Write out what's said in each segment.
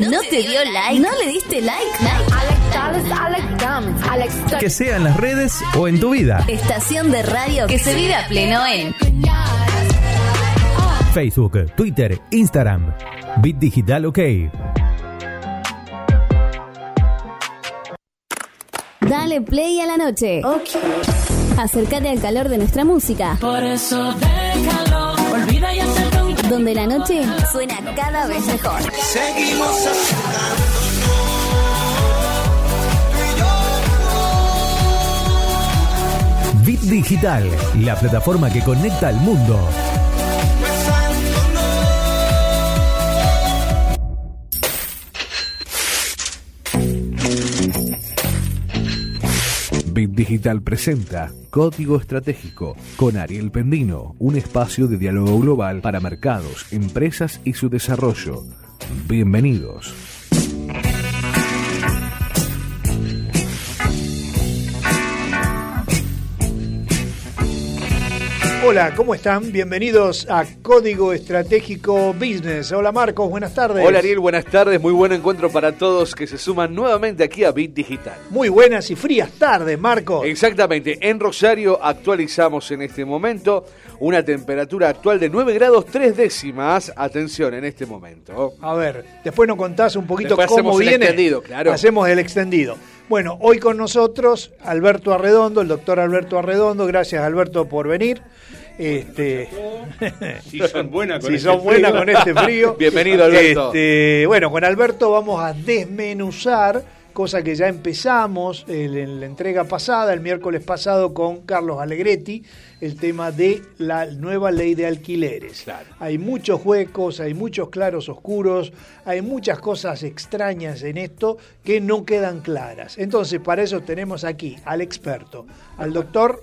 ¿No te dio like? ¿No le diste like? Que sea en las redes o en tu vida. Estación de radio que se vive a pleno en Facebook, Twitter, Instagram. Bit Digital OK. Dale play a la noche. Acércate al calor de nuestra música. Por eso déjalo, Donde la noche suena cada vez mejor. Seguimos Bit Digital, la plataforma que conecta al mundo. Bit Digital presenta Código Estratégico con Ariel Pendino, un espacio de diálogo global para mercados, empresas y su desarrollo. Bienvenidos. Hola, ¿cómo están? Bienvenidos a Código Estratégico Business. Hola Marcos, buenas tardes. Hola Ariel, buenas tardes, muy buen encuentro para todos que se suman nuevamente aquí a Bit Digital. Muy buenas y frías tardes, Marcos. Exactamente, en Rosario actualizamos en este momento una temperatura actual de 9 grados 3 décimas. Atención en este momento. A ver, después nos contás un poquito Después cómo hacemos el viene. extendido, claro. Hacemos el extendido. Bueno, hoy con nosotros Alberto Arredondo, el doctor Alberto Arredondo. Gracias Alberto por venir. Este, Si son buenas con si este son con este frío. Bienvenido, Alberto. Este, bueno, con Alberto vamos a desmenuzar, cosa que ya empezamos en la entrega pasada, el miércoles pasado, con Carlos Alegretti, el tema de la nueva ley de alquileres. Claro. Hay muchos huecos, hay muchos claros oscuros, hay muchas cosas extrañas en esto que no quedan claras. Entonces, para eso tenemos aquí al experto, al doctor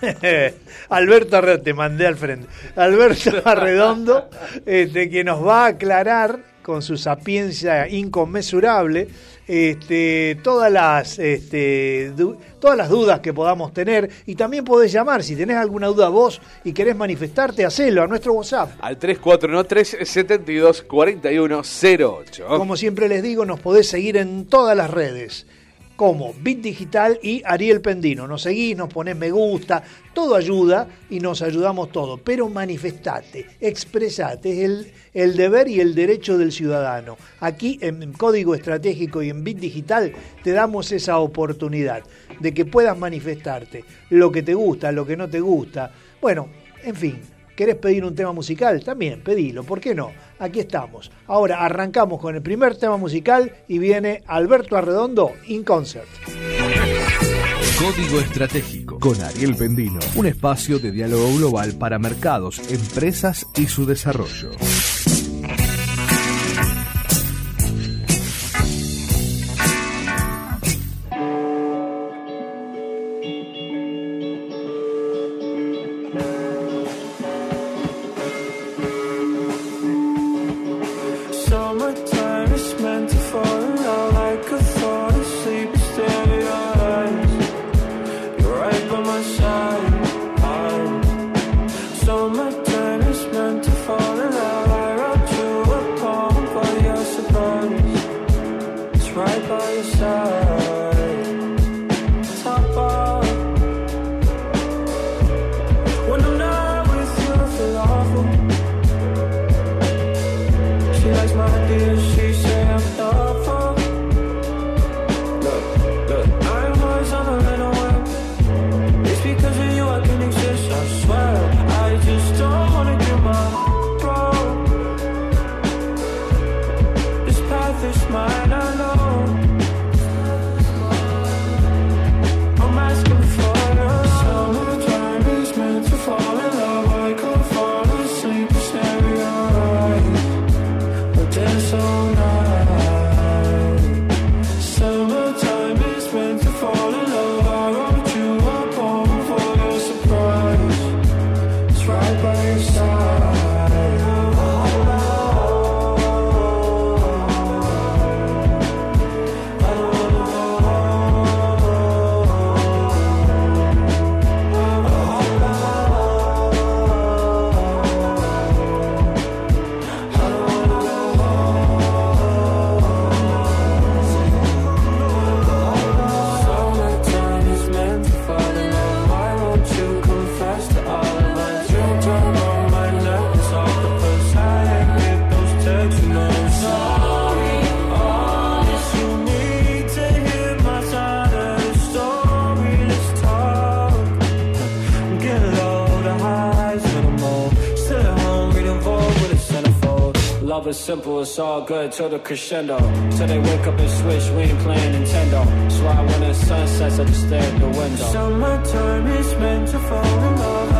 Alberto Arredondo, te mandé al frente. Alberto Arredondo, este, que nos va a aclarar con su sapiencia inconmensurable este, todas, las, este, todas las dudas que podamos tener. Y también podés llamar, si tenés alguna duda vos y querés manifestarte, hacelo a nuestro WhatsApp. Al 341-372-4108. Como siempre les digo, nos podés seguir en todas las redes, como Bit Digital y Ariel Pendino. Nos seguís, nos ponés me gusta, todo ayuda y nos ayudamos todos. Pero manifestate, expresate, es el, el deber y el derecho del ciudadano. Aquí en Código Estratégico y en Bit Digital te damos esa oportunidad de que puedas manifestarte lo que te gusta, lo que no te gusta. Bueno, en fin, ¿Querés pedir un tema musical? También, pedilo, ¿por qué no? Aquí estamos. Ahora arrancamos con el primer tema musical y viene Alberto Arredondo in concert. Código Estratégico con Ariel Pendino, un espacio de diálogo global para mercados, empresas y su desarrollo. Love is simple, it's all good till the crescendo. Till they wake up and switch, we ain't playing Nintendo. So I when the sun sets, I just stare at the window. Summertime is meant to fall in love.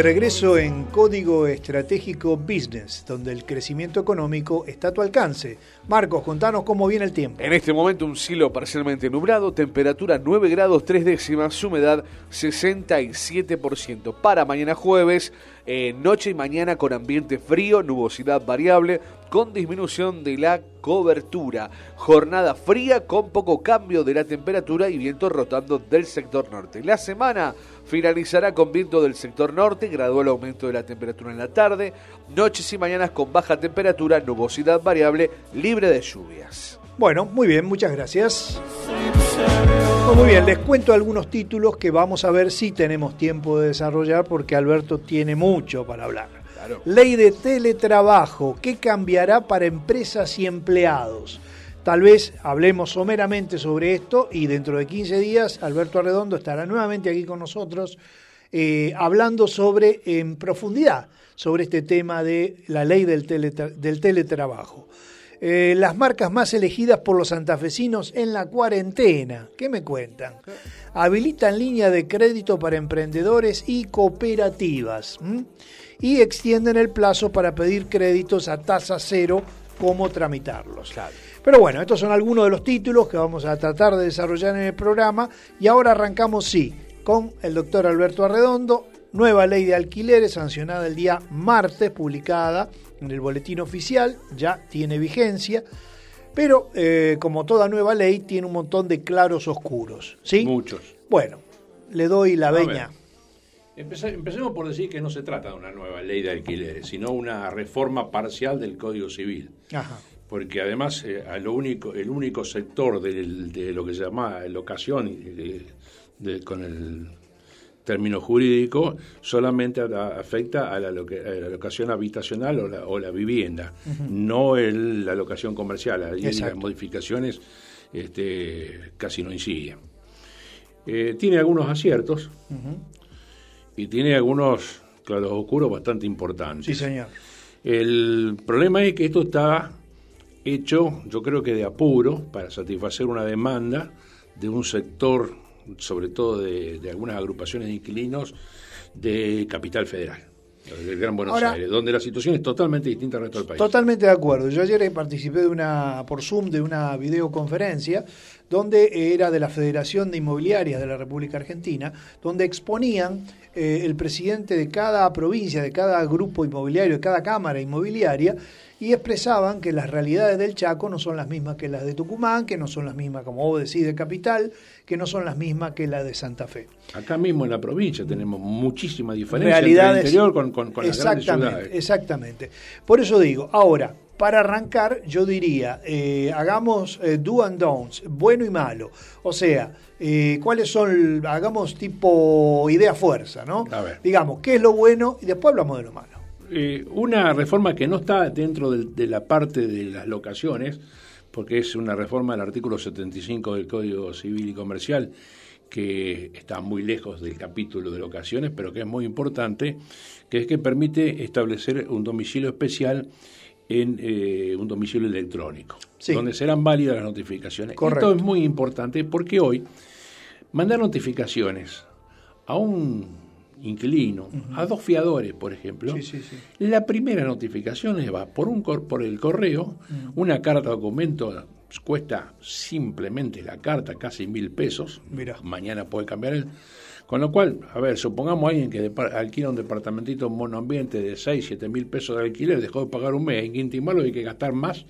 De regreso en Código Estratégico Business, donde el crecimiento económico está a tu alcance. Marcos, contanos cómo viene el tiempo. En este momento un cielo parcialmente nublado, temperatura 9 grados 3 décimas, humedad 67%. Para mañana jueves, eh, noche y mañana con ambiente frío, nubosidad variable, con disminución de la cobertura. Jornada fría con poco cambio de la temperatura y viento rotando del sector norte. La semana finalizará con viento del sector norte, gradual aumento de la temperatura en la tarde, noches y mañanas con baja temperatura, nubosidad variable, libre de lluvias. Bueno, muy bien, muchas gracias. Muy bien, les cuento algunos títulos que vamos a ver si tenemos tiempo de desarrollar porque Alberto tiene mucho para hablar. Claro. Ley de teletrabajo, ¿qué cambiará para empresas y empleados? Tal vez hablemos someramente sobre esto y dentro de 15 días Alberto Arredondo estará nuevamente aquí con nosotros eh, hablando sobre en profundidad sobre este tema de la ley del, teletra- del teletrabajo. Eh, las marcas más elegidas por los santafesinos en la cuarentena. ¿Qué me cuentan? Habilitan línea de crédito para emprendedores y cooperativas. ¿m? Y extienden el plazo para pedir créditos a tasa cero, cómo tramitarlos. Pero bueno, estos son algunos de los títulos que vamos a tratar de desarrollar en el programa. Y ahora arrancamos, sí, con el doctor Alberto Arredondo. Nueva ley de alquileres sancionada el día martes, publicada en el boletín oficial, ya tiene vigencia. Pero eh, como toda nueva ley, tiene un montón de claros oscuros. ¿sí? Muchos. Bueno, le doy la veña. Empece- empecemos por decir que no se trata de una nueva ley de alquileres, sino una reforma parcial del Código Civil. Ajá. Porque además eh, a lo único, el único sector del- de lo que se llama locación, eh, de- con el término jurídico, solamente afecta a la, locación habitacional o la, o la vivienda, no el- la locación comercial. Ahí las modificaciones este, casi no inciden. Eh, tiene algunos aciertos y tiene algunos claros oscuros bastante importantes. Sí, señor. El problema es que esto está hecho, yo creo que de apuro, para satisfacer una demanda de un sector, sobre todo de, de algunas agrupaciones de inquilinos de Capital Federal, del Gran Buenos Ahora- Aires, donde la situación es totalmente distinta al resto del país. Totalmente de acuerdo. Yo ayer participé de una por Zoom de una videoconferencia donde era de la Federación de Inmobiliarias de la República Argentina, donde exponían eh, el presidente de cada provincia, de cada grupo inmobiliario, de cada cámara inmobiliaria, y expresaban que las realidades del Chaco no son las mismas que las de Tucumán, que no son las mismas, como vos decís, de Capital, que no son las mismas que las de Santa Fe. Acá mismo en la provincia tenemos muchísima diferencia realidades entre el interior con, con, con las grandes exactamente, ciudades. exactamente. Por eso digo, ahora, para arrancar, yo diría, eh, hagamos eh, do and don'ts, bueno y malo. O sea, eh, cuáles son, hagamos tipo idea fuerza, ¿no? A ver. Digamos, qué es lo bueno y después hablamos de lo malo. Una reforma que no está dentro del- de, la parte de las locaciones, porque es una reforma del artículo 75 del Código Civil y Comercial, que está muy lejos del capítulo de locaciones, pero que es muy importante, que es que permite establecer un domicilio especial en eh, un domicilio electrónico, Sí. donde serán válidas las notificaciones. Correcto. Esto es muy importante porque hoy mandar notificaciones a un inquilino, a dos fiadores, por ejemplo, Sí, sí, sí. la primera notificación es va por, un, cor- por el correo, una carta documento cuesta simplemente la carta casi mil pesos, Mirá. mañana puede cambiar el... Con lo cual, a ver, supongamos a alguien que alquila un departamentito monoambiente de 6, 7 mil pesos de alquiler, dejó de pagar un mes, hay que intimarlo, hay que gastar más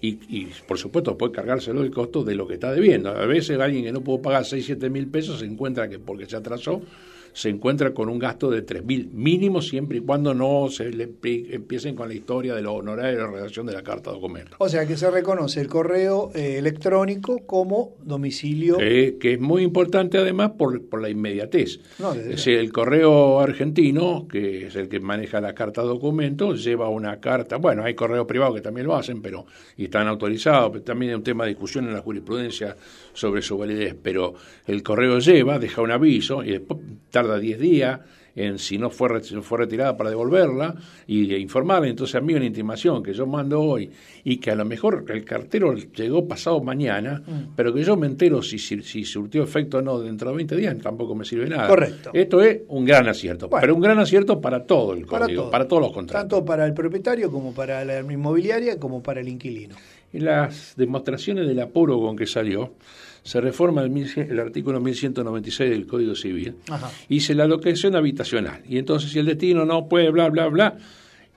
y, y, por supuesto puede cargárselo el costo de lo que está debiendo. A veces alguien que no pudo pagar 6, 7 mil pesos se encuentra que porque se atrasó, se encuentra con un gasto de 3 mil mínimo siempre y cuando no se le empie- empiecen con la historia de los honorarios de la redacción de la carta documento. O sea que se reconoce el correo eh, electrónico como domicilio. Que, que es muy importante además por, por la inmediatez. No, es decir, el correo argentino, que es el que maneja la carta documento, lleva una carta, bueno, hay correos privados que también lo hacen, pero y están autorizados, pero también hay un tema de discusión en la jurisprudencia sobre su validez, pero el correo lleva, deja un aviso y después tarda 10 días en si no fue, fue retirada para devolverla y e informarle. Entonces a mí una intimación que yo mando hoy y que a lo mejor el cartero llegó pasado mañana, Mm. pero que yo me entero si, si, si surtió efecto o no dentro de 20 días, tampoco me sirve nada. Correcto. Esto es un gran acierto, Bueno. pero un gran acierto para todo el para, código, todo. para todos los contratos. Tanto para el propietario como para la inmobiliaria como para el inquilino. En las demostraciones del apuro con que salió, se reforma el, 1100 el artículo 1196 del Código Civil Ajá. y dice la locación habitacional. Y entonces, si el destino no puede, bla, bla, bla,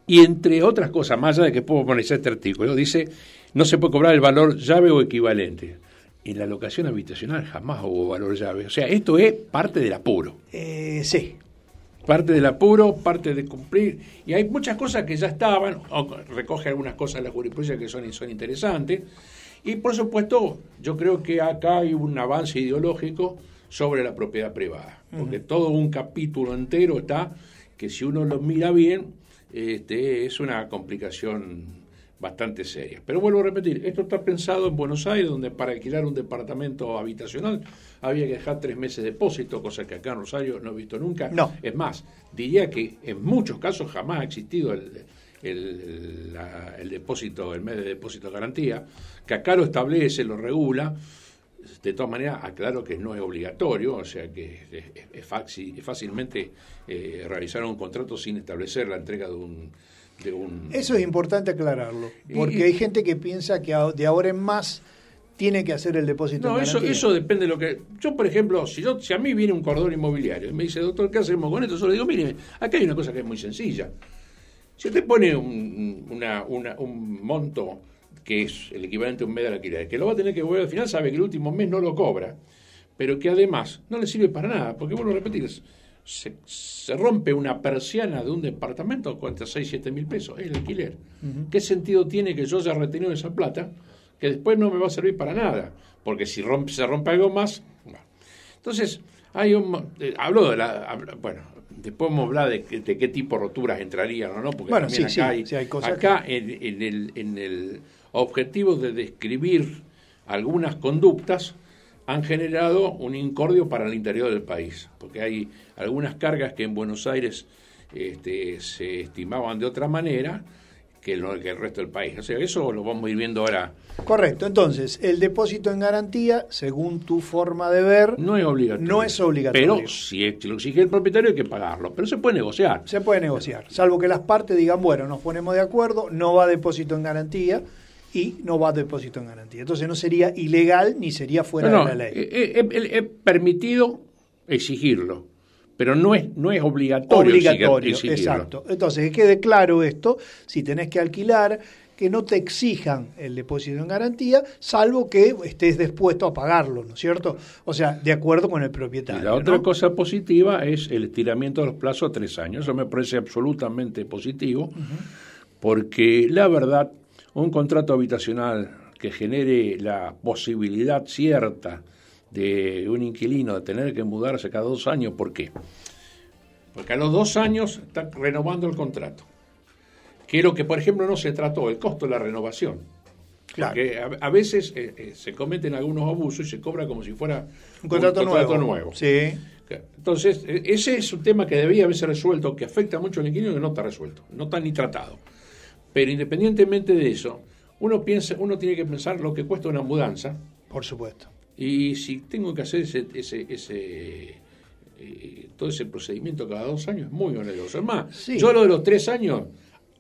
y entre otras cosas, más allá de que puedo poner este artículo, dice no se puede cobrar el valor llave o equivalente. En la locación habitacional jamás hubo valor llave. O sea, esto es parte del apuro. Eh, sí, parte del apuro, parte de cumplir, y hay muchas cosas que ya estaban, o recoge algunas cosas de la jurisprudencia que son, son interesantes, y por supuesto yo creo que acá hay un avance ideológico sobre la propiedad privada, porque todo un capítulo entero está que si uno lo mira bien, este, es una complicación bastante seria. Pero vuelvo a repetir, esto está pensado en Buenos Aires, donde para alquilar un departamento habitacional había que dejar tres meses de depósito, cosa que acá en Rosario no he visto nunca. No. Es más, diría que en muchos casos jamás ha existido el, el, la- el depósito, el mes de depósito de garantía, que acá lo establece, lo regula. De todas maneras, aclaro que no es obligatorio, o sea que es, es- es fácilmente eh, realizar un contrato sin establecer la entrega de un... De un eso es importante aclararlo, porque y- hay gente que piensa que de ahora en más tiene que hacer el depósito No, en eso, eso depende de lo que... Yo, por ejemplo, si, yo, si a mí viene un cordón inmobiliario y me dice, doctor, ¿qué hacemos con esto? Yo le digo, mire, acá hay una cosa que es muy sencilla. Si usted pone un, una- una- un monto que es el equivalente a un mes de alquiler, que lo va a tener que volver al final, sabe que el último mes no lo cobra, pero que además no le sirve para nada, porque vuelvo a repetir, se, se rompe una persiana de un departamento, cuesta 6, 7 mil pesos, es el alquiler. ¿Qué sentido tiene que yo haya retenido esa plata que después no me va a servir para nada? Porque si rompe, se rompe algo más... bueno. Entonces, hay un... eh, hablo de la... hablo- bueno, después vamos a hablar de, qué- de qué tipo de roturas entrarían o no, porque Bueno, también sí, acá sí, hay, sí, hay cosas acá en, en el, en el objetivo de describir algunas conductas han generado un incordio para el interior del país, porque hay algunas cargas que en Buenos Aires este, se estimaban de otra manera que, lo, que el resto del país. O sea, eso lo vamos a ir viendo ahora. Correcto, entonces, el depósito en garantía, según tu forma de ver, No es obligatorio. No es obligatorio. Pero si lo exige el propietario hay que pagarlo, pero se puede negociar. se puede negociar, salvo que las partes digan, bueno, nos ponemos de acuerdo, no va depósito en garantía y no va depósito en garantía. Entonces no sería ilegal ni sería fuera No, de la ley. eh, eh, eh, Es permitido exigirlo, pero no es, no es obligatorio, Obligatorio, exacto. Entonces, que quede claro esto, si tenés que alquilar, que no te exijan el depósito en garantía, salvo que estés dispuesto a pagarlo, ¿no es cierto? O sea, de acuerdo con el Y propietario. la otra ¿no? cosa positiva es el estiramiento de los plazos a tres años. Eso me parece absolutamente positivo, porque la verdad, un contrato habitacional que genere la posibilidad cierta de un inquilino de tener que mudarse cada dos años, ¿por qué? Porque a los dos años está renovando el contrato. Que es lo que, por ejemplo, no se trató, el costo de la renovación. Claro. Porque a, a veces eh, eh, se cometen algunos abusos y se cobra como si fuera Un contrato, nuevo. nuevo. Sí. Entonces, e- ese es un tema que debía haberse resuelto, que afecta mucho al inquilino y que no está resuelto, no está ni tratado. Pero independientemente de eso, uno piensa, uno tiene que pensar lo que cuesta una mudanza Por supuesto. Y si tengo que hacer ese, ese, ese, eh, todo ese procedimiento cada dos años es muy oneroso. Es más, Sí. yo lo de los tres años,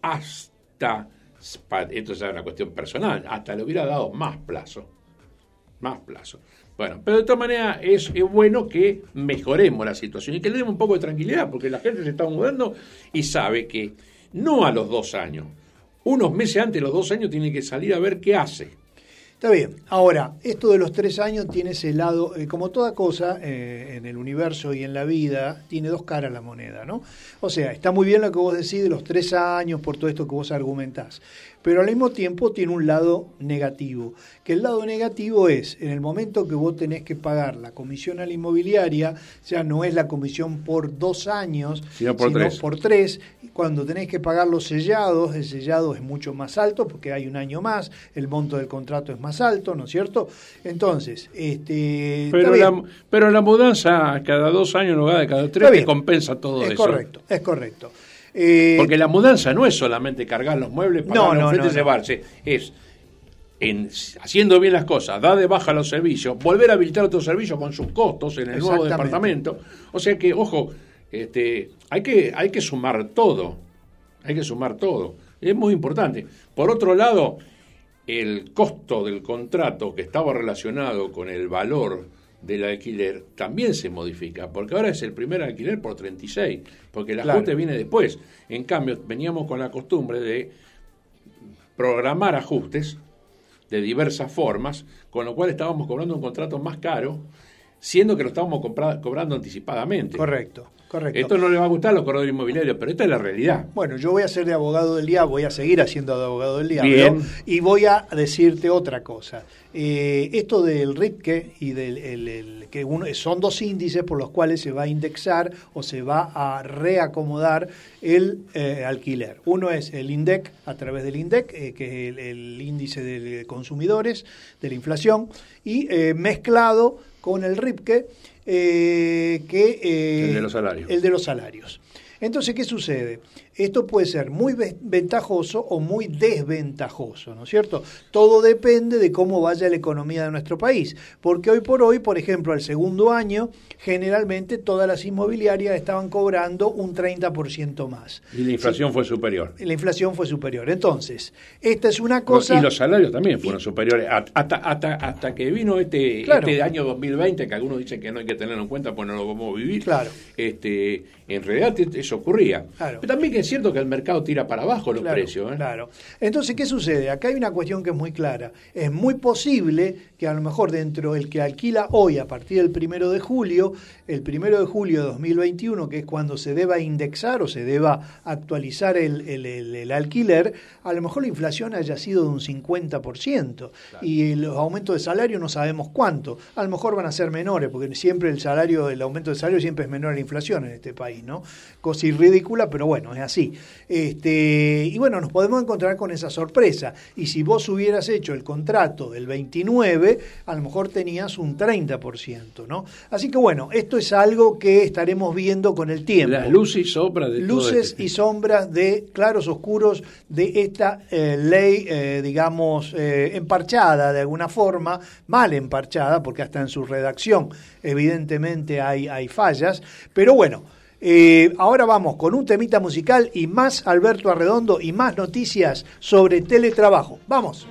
hasta, esto es una cuestión personal, hasta le hubiera dado más plazo. Más plazo. Bueno, pero de todas maneras es, es bueno que mejoremos la situación y que le demos un poco de tranquilidad, porque la gente se está mudando y sabe que no a los dos años, unos meses antes de los dos años tiene que salir a ver qué hace. Está bien. Ahora, esto de los tres años tiene ese lado, eh, como toda cosa eh, en el universo y en la vida, tiene dos caras la moneda, ¿no? O sea, está muy bien lo que vos decís de los tres años por todo esto que vos argumentás, pero al mismo tiempo tiene un lado negativo, que el lado negativo es, en el momento que vos tenés que pagar la comisión a la inmobiliaria, ya no es la comisión por dos años, Sino por tres. por tres. Cuando tenés que pagar los sellados, el sellado es mucho más alto porque hay un año más, el monto del contrato es más alto, ¿no es cierto? Entonces, este, Pero bien. la, pero la mudanza cada dos años en lugar de cada tres te compensa todo es eso. correcto, es correcto. Eh, Porque la mudanza no es solamente cargar los muebles, pagar No, no, no, y llevarse. Es en, haciendo bien las cosas, dar de baja los servicios, volver a habilitar otros servicios con sus costos en el nuevo departamento. O sea que, ojo, este, hay, que, hay que sumar todo. Hay que sumar todo. Es muy importante. Por otro lado, el costo del contrato que estaba relacionado con el valor del alquiler también se modifica, porque ahora es el primer alquiler por 36, porque el Claro. ajuste viene después. En cambio, veníamos con la costumbre de programar ajustes de diversas formas, con lo cual estábamos cobrando un contrato más caro, siendo que lo estábamos cobrando anticipadamente. correcto, correcto. Esto no le va a gustar a los corredores inmobiliarios, pero esta es la realidad. Bueno, yo voy a ser de abogado del diablo, voy a seguir haciendo de abogado del diablo. Bien. Y voy a decirte otra cosa. Eh, esto del RIPKE y del el- el- que uno, son dos índices por los cuales se va a indexar o se va a reacomodar el eh, alquiler. Uno es el INDEC a través del INDEC, eh, que es el, el índice de consumidores, de la inflación, y mezclado con el RIPKE, eh, que... eh, El de los salarios. el de los salarios. Entonces, ¿qué sucede? Esto puede ser muy ve- ventajoso o muy desventajoso, ¿no es cierto? Todo depende de cómo vaya la economía de nuestro país. Porque hoy por hoy, por ejemplo, al segundo año, generalmente todas las inmobiliarias estaban cobrando un 30% más. Y la inflación fue superior. La inflación fue superior. Entonces, esta es una cosa... Y los salarios también fueron superiores. Hasta, hasta, hasta que vino este, Claro. este año 2020, que algunos dicen que no hay que tenerlo en cuenta pues no lo vamos a vivir. Claro. Este, en realidad eso ocurría. Claro. Pero también que cierto que el mercado tira para abajo los Claro, precios. ¿eh? Claro. Entonces, ¿qué sucede? Acá hay una cuestión que es muy clara. Es muy posible que a lo mejor dentro del que alquila hoy a partir del primero de julio, el primero de julio de 2021, que es cuando se deba indexar o se deba actualizar el, el- el- el alquiler, a lo mejor la inflación haya sido de un 50% y los aumentos de salario no sabemos cuánto. A lo mejor van a ser menores, porque siempre el salario, el aumento de salario siempre es menor a la inflación en este país, ¿no? Cosa ridícula, pero bueno, es así. Este, y bueno, nos podemos encontrar con esa sorpresa. Y si vos hubieras hecho el contrato del 29, a lo mejor tenías un 30%, ¿no? Así que bueno, esto es algo que estaremos viendo con el tiempo. Las luces y sombras de todo Luces este- y sombras de claros oscuros de esta eh, ley, eh, digamos, eh, emparchada de alguna forma, mal emparchada, porque hasta en su redacción evidentemente hay, hay fallas, pero bueno. Eh, ahora vamos con un temita musical y más Alberto Arredondo y más noticias sobre teletrabajo. Vamos.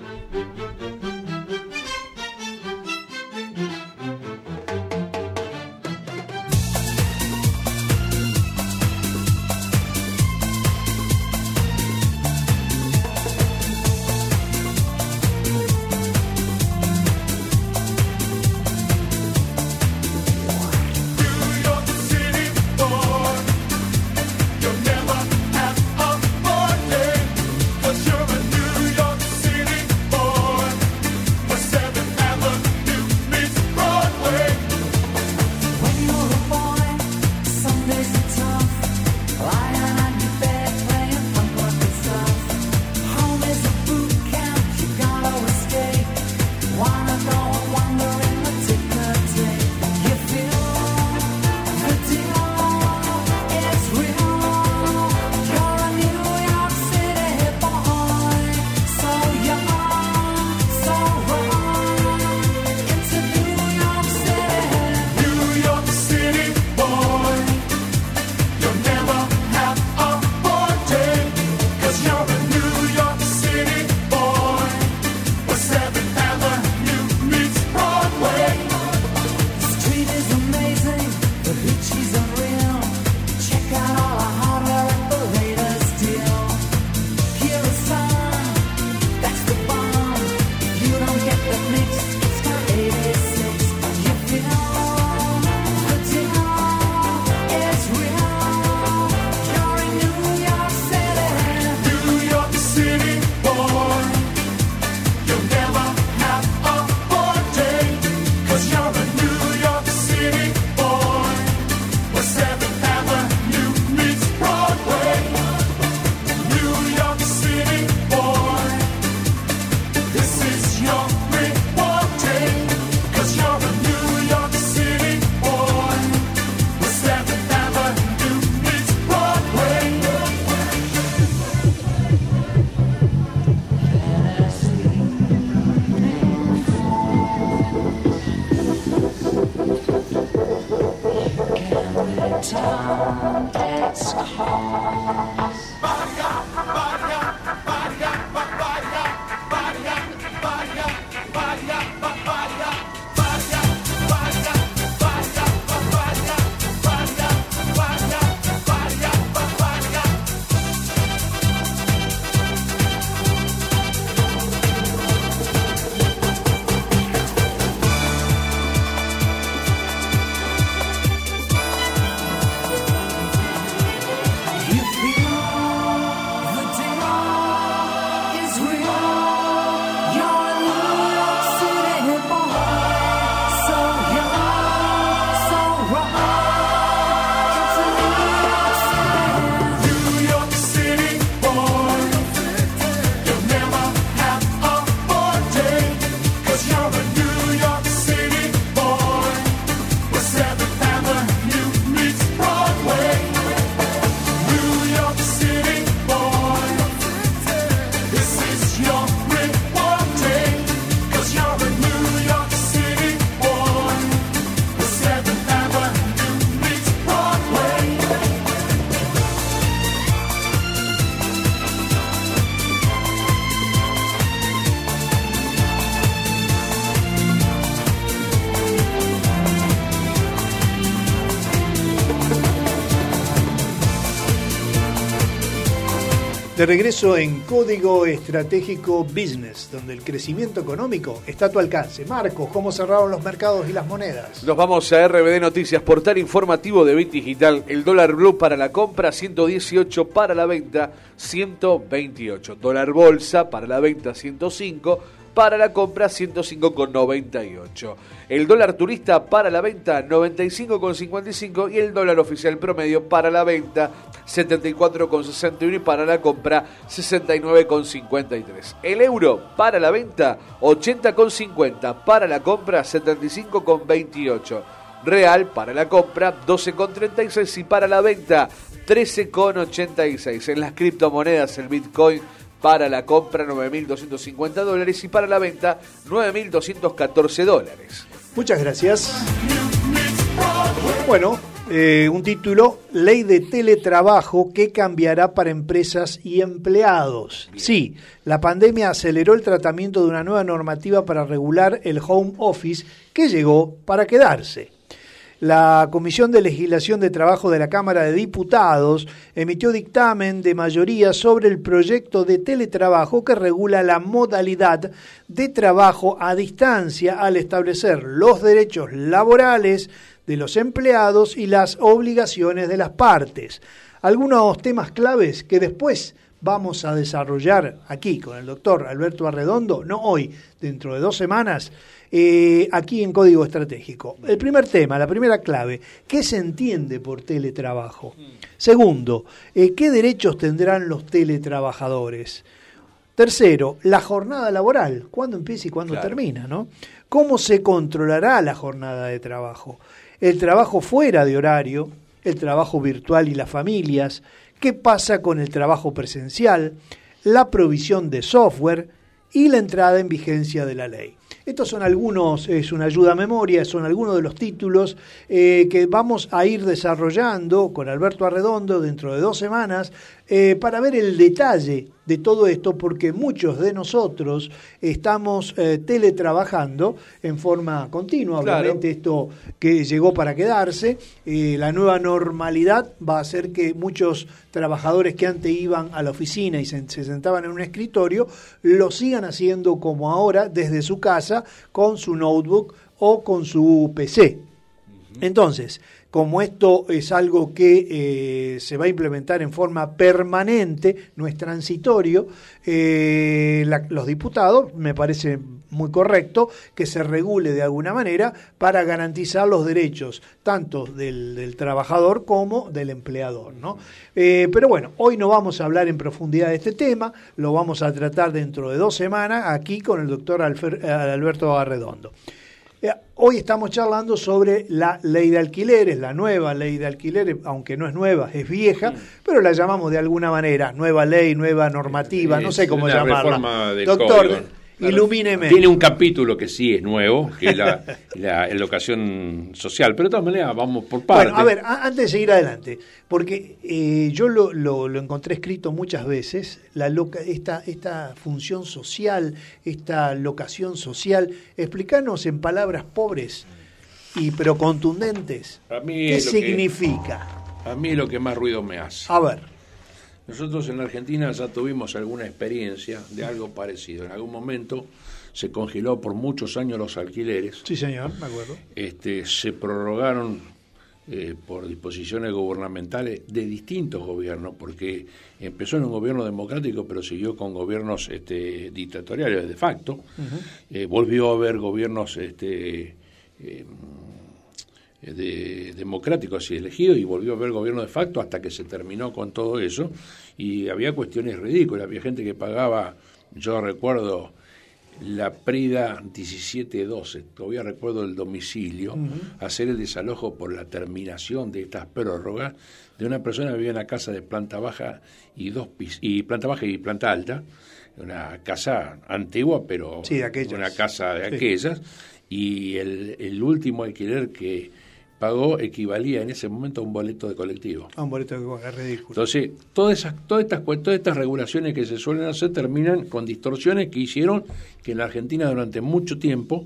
De regreso en Código Estratégico Business, donde el crecimiento económico está a tu alcance. Marcos, ¿cómo cerraron los mercados y las monedas? Nos vamos a RBD Noticias, portal informativo de Bit Digital. El dólar blue para la compra, 118 para la venta, 128. Dólar bolsa para la venta, 105. Para la compra 105,98. El dólar turista para la venta 95,55 y el dólar oficial promedio para la venta 74,61 y para la compra 69,53. El euro para la venta 80,50, para la compra 75,28. Real para la compra 12,36 y para la venta 13,86. En las criptomonedas el Bitcoin para la compra 9.250 dólares y para la venta 9.214 dólares. Muchas gracias. Bueno, eh, un título, Ley de Teletrabajo que cambiará para empresas y empleados. Sí, la pandemia aceleró el tratamiento de una nueva normativa para regular el home office que llegó para quedarse. La Comisión de Legislación de Trabajo de la Cámara de Diputados emitió dictamen de mayoría sobre el proyecto de teletrabajo que regula la modalidad de trabajo a distancia al establecer los derechos laborales de los empleados y las obligaciones de las partes. Algunos temas claves que después vamos a desarrollar aquí con el doctor Alberto Arredondo, no hoy, dentro de dos semanas, eh, aquí en Código Estratégico. El primer tema, la primera clave, ¿qué se entiende por teletrabajo? Segundo, eh, ¿qué derechos tendrán los teletrabajadores? Tercero, la jornada laboral, ¿cuándo empieza y cuándo Claro. termina? ¿no? ¿Cómo se controlará la jornada de trabajo? El trabajo fuera de horario, el trabajo virtual y las familias, qué pasa con el trabajo presencial, la provisión de software y la entrada en vigencia de la ley. Estos son algunos, es una ayuda a memoria, son algunos de los títulos eh, que vamos a ir desarrollando con Alberto Arredondo dentro de dos semanas eh, para ver el detalle de todo esto, porque muchos de nosotros estamos eh, teletrabajando en forma continua. Claro. Obviamente esto que llegó para quedarse, eh, la nueva normalidad va a hacer que muchos trabajadores que antes iban a la oficina y se, se sentaban en un escritorio, lo sigan haciendo como ahora desde su casa con su notebook o con su PC. Entonces, como esto es algo que eh, se va a implementar en forma permanente, no es transitorio, eh, los diputados, me parece muy correcto, que se regule de alguna manera para garantizar los derechos tanto del, trabajador como del empleador. ¿no? Eh, pero bueno, hoy no vamos a hablar en profundidad de este tema, lo vamos a tratar dentro de dos semanas aquí con el doctor Alberto Arredondo. Eh, Hoy estamos charlando sobre la ley de alquileres, la nueva ley de alquileres, aunque no es nueva, es vieja, pero la llamamos de alguna manera, nueva ley, nueva normativa, no sé cómo llamarla. Doctor, código. Ilumíneme. Tiene un capítulo que sí es nuevo, que es la, la locación social, pero de todas maneras vamos por partes. Bueno, a ver, a- antes de seguir adelante, porque eh, yo lo, lo- lo encontré escrito muchas veces, la loca, esta, esta función social, esta locación social, explícanos en palabras pobres y pero contundentes, A mí ¿qué que- significa? A mí es lo que más ruido me hace. A ver, Nosotros en la Argentina ya tuvimos alguna experiencia de algo parecido. En algún momento se congeló por muchos años los alquileres. sí señor, me acuerdo. Este, se prorrogaron eh, por disposiciones gubernamentales de distintos gobiernos, porque empezó en un gobierno democrático, pero siguió con gobiernos este, dictatoriales de facto. Eh, volvió a haber gobiernos este, eh, de, democráticos y elegidos y volvió a haber gobierno de facto hasta que se terminó con todo eso y había cuestiones ridículas, había gente que pagaba, yo recuerdo la Prida 1712, todavía recuerdo el domicilio, hacer el desalojo por la terminación de estas prórrogas de una persona que vivía en una casa de planta baja y dos pis y planta baja y planta alta, una casa antigua pero Sí, una casa de Sí. aquellas y el, el último alquiler que pagó equivalía en ese momento a un boleto de colectivo. A un boleto de es ridículo. Entonces, todas, esas, todas, estas, todas estas regulaciones que se suelen hacer terminan con distorsiones que hicieron que en la Argentina durante mucho tiempo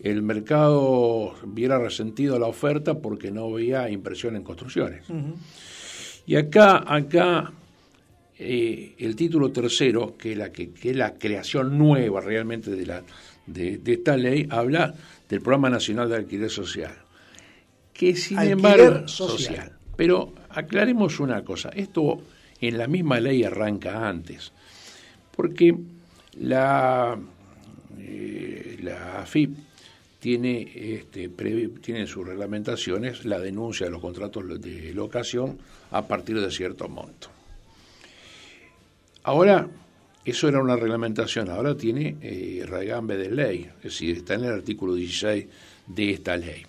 el mercado viera resentido la oferta porque no había inversión en construcciones. Y acá, acá eh, el título tercero, que es la, que, que es la creación nueva realmente de, la, de, de esta ley, habla del Programa Nacional de Alquiler Social. Que sin Alquiler embargo, social. Pero aclaremos una cosa, esto en la misma ley arranca antes, porque la, eh, la AFIP tiene, este, previ- tiene en sus reglamentaciones la denuncia de los contratos de locación a partir de cierto monto. Ahora, eso era una reglamentación, ahora tiene eh, raigambre de ley, es decir, está en el artículo 16 de esta ley.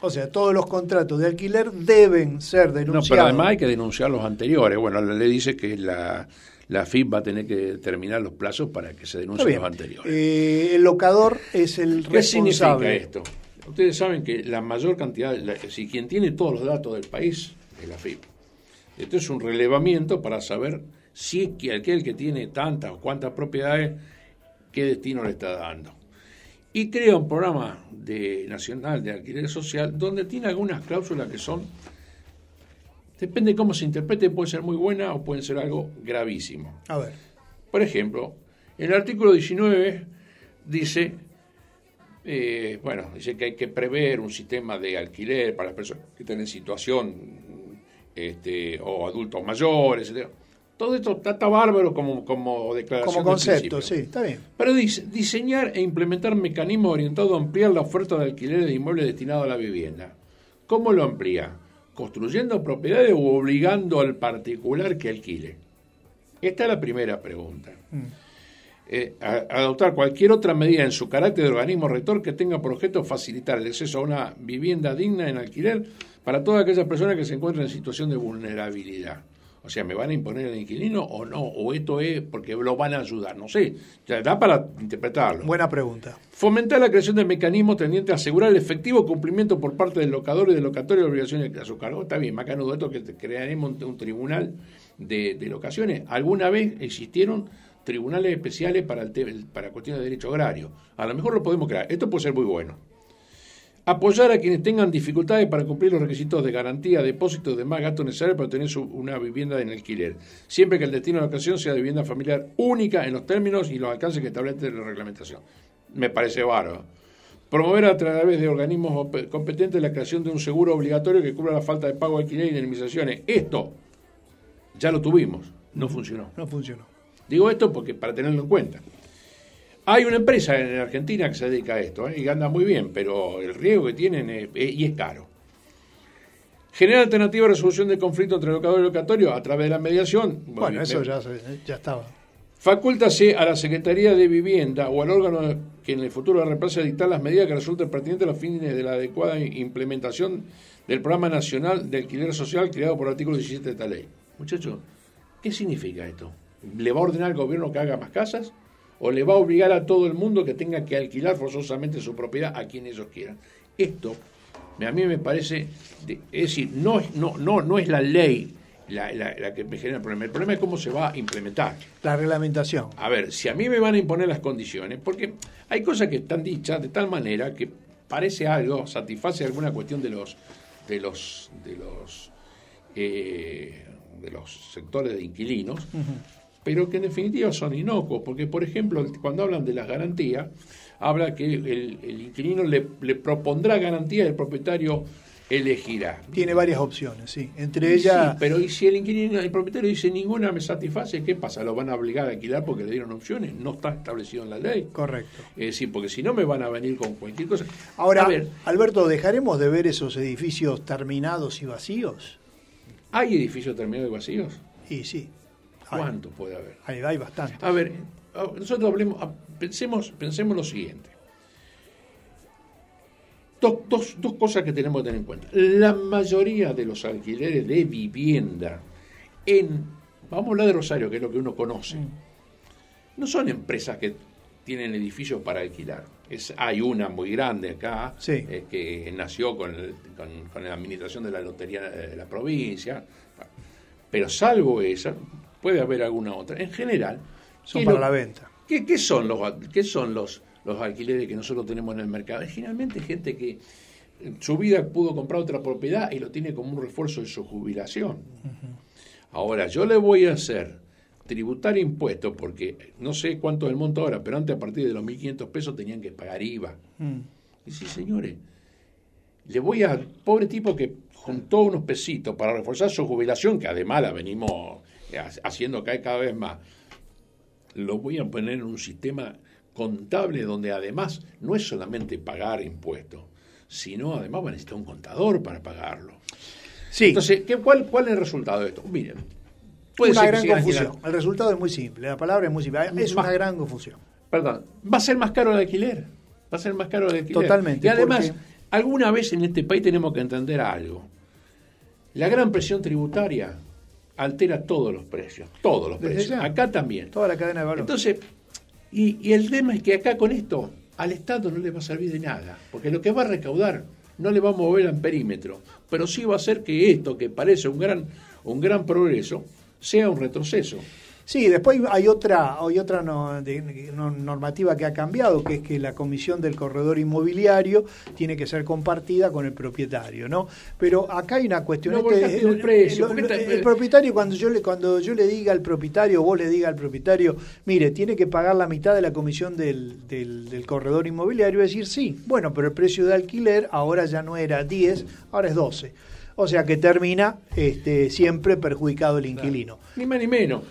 O sea, todos los contratos de alquiler deben ser No, denunciados. pero además hay que denunciar los anteriores. Bueno, la ley dice que la, la FIP va a tener que determinar los plazos para que se denuncien los anteriores. Eh, el locador es el ¿Qué significa responsable. esto? Ustedes saben que la mayor cantidad, la- si quien tiene todos los datos del país es la FIP. Esto es un relevamiento para saber si es que aquel que tiene tantas o cuántas propiedades, qué destino le está dando. Y crea un programa de, nacional de alquiler social donde tiene algunas cláusulas que son, depende de cómo se interprete, puede ser muy buena o pueden ser algo gravísimo. A ver, Por ejemplo, el artículo 19 dice, eh, bueno, dice que hay que prever un sistema de alquiler para las personas que están en situación este, o adultos mayores, etc. Todo esto está, bárbaro como, como declaración. como de concepto, sí, está bien. Pero dice, diseñar e implementar mecanismos orientados a ampliar la oferta de alquiler de inmuebles destinados a la vivienda. ¿Cómo lo amplía? ¿Construyendo propiedades o obligando al particular que alquile? Esta es la primera pregunta. Eh, a- adoptar cualquier otra medida en su carácter de organismo rector que tenga por objeto facilitar el acceso a una vivienda digna en alquiler para todas aquellas personas que se encuentren en situación de vulnerabilidad. O sea, ¿me van a imponer el inquilino o no? ¿O esto es porque lo van a ayudar? No sé, ya da para interpretarlo. Buena pregunta. Fomentar la creación de mecanismos tendientes a asegurar el efectivo cumplimiento por parte del locador y del locatario de obligaciones a su cargo. Está bien, macanudo esto que crearemos un, un tribunal de, de locaciones. Alguna vez existieron tribunales especiales para, el para cuestiones de derecho agrario. A lo mejor lo podemos crear. Esto puede ser muy bueno. Apoyar a quienes tengan dificultades para cumplir los requisitos de garantía, depósitos y demás gastos necesarios para obtener su- una vivienda en alquiler, siempre que el destino de la ocasión sea de vivienda familiar única en los términos y los alcances que establece la reglamentación. Me parece bárbaro. Promover a través de organismos competentes la creación de un seguro obligatorio que cubra la falta de pago de alquiler y indemnizaciones. Esto ya lo tuvimos, no funcionó. No funcionó. Digo esto porque para tenerlo en cuenta. Hay una empresa en Argentina que se dedica a esto ¿eh? y anda muy bien, pero el riesgo que tienen es, es- y es caro. Generar alternativa de resolución de conflicto entre locador y locatorio a través de la mediación. Bueno, eso ya, se- ya estaba. Facúltase a la Secretaría de Vivienda o al órgano que en el futuro la reemplace a dictar las medidas que resulten pertinentes a los fines de la adecuada implementación del Programa Nacional de Alquiler Social creado por el artículo 17 de esta ley. Muchachos, ¿qué significa esto? ¿Le va a ordenar al gobierno que haga más casas o le va a obligar a todo el mundo que tenga que alquilar forzosamente su propiedad a quien ellos quieran. Esto a mí me parece, de- es decir, no, es- no, no, no es la ley la, la- la que me genera el problema, el problema es cómo se va a implementar. La reglamentación. A ver, si a mí me van a imponer las condiciones, porque hay cosas que están dichas de tal manera que parece algo, satisface alguna cuestión de los de los de los eh, de los sectores de inquilinos, pero que en definitiva son inocuos, porque por ejemplo, cuando hablan de las garantías, habla que el, el inquilino le, le propondrá garantía y el propietario elegirá. Tiene varias opciones, sí. Entre ellas, sí, pero ¿y si el inquilino, el propietario dice ninguna me satisface, qué pasa? ¿Lo van a obligar a alquilar porque le dieron opciones? No está establecido en la ley. correcto. Es decir, porque si no me van a venir con cualquier cosa. Ahora, a ver, Alberto, ¿dejaremos de ver esos edificios terminados y vacíos? ¿hay edificios terminados y vacíos? Y sí. Hay, ¿Cuántos puede haber? hay, hay bastante. A ver, nosotros hablemos, pensemos, pensemos lo siguiente. Dos, dos, dos cosas que tenemos que tener en cuenta. La mayoría de los alquileres de vivienda en, vamos a hablar de Rosario, que es lo que uno conoce, no son empresas que tienen edificios para alquilar. Es, hay una muy grande acá, Sí. eh, que nació con, el- con, con la administración de la lotería de la provincia, pero salvo esa, puede haber alguna otra. En general, Son ¿qué es para lo- la venta. ¿Qué, qué son los qué son los los alquileres que nosotros tenemos en el mercado? Es generalmente gente que en su vida pudo comprar otra propiedad y lo tiene como un refuerzo de su jubilación. Ahora, yo le voy a hacer tributar impuestos porque no sé cuánto es el monto ahora, pero antes a partir de los 1.500 pesos tenían que pagar IVA. Mm. Y sí, señores, le voy a, pobre tipo que juntó unos pesitos para reforzar su jubilación, que además la venimos haciendo caer cada vez más, lo voy a poner en un sistema contable donde además no es solamente pagar impuestos, sino además va a necesitar un contador para pagarlo. Sí, Entonces, ¿qué, cuál, ¿cuál es el resultado de esto? Miren, puede una ser gran confusión. El resultado es muy simple. La palabra es muy simple. Es Más- una gran confusión. Perdón, va a ser más caro el alquiler. Va a ser más caro el alquiler. Totalmente, Y además, porque- alguna vez en este país tenemos que entender algo. La gran presión tributaria altera todos los precios. Todos los Desde precios. ya. Acá también. Toda la cadena de valor. Entonces, y, y el tema es que acá con esto al Estado no le va a servir de nada. Porque lo que va a recaudar no le va a mover al perímetro. Pero sí va a hacer que esto, que parece un gran, un gran progreso, sea un retroceso. Sí, después hay otra, hay otra no- de- no- normativa que ha cambiado, que es que la comisión del corredor inmobiliario tiene que ser compartida con el propietario, ¿no? Pero acá hay una cuestión. No este, el precio, el propietario, cuando yo le, cuando yo le diga al propietario, vos le diga al propietario, mire, tiene que pagar la mitad de la comisión del, del, del corredor inmobiliario, decir sí, bueno, pero el precio de alquiler ahora ya no era 10, ahora es 12. O sea que termina este, siempre perjudicado el inquilino. Ni más ni menos.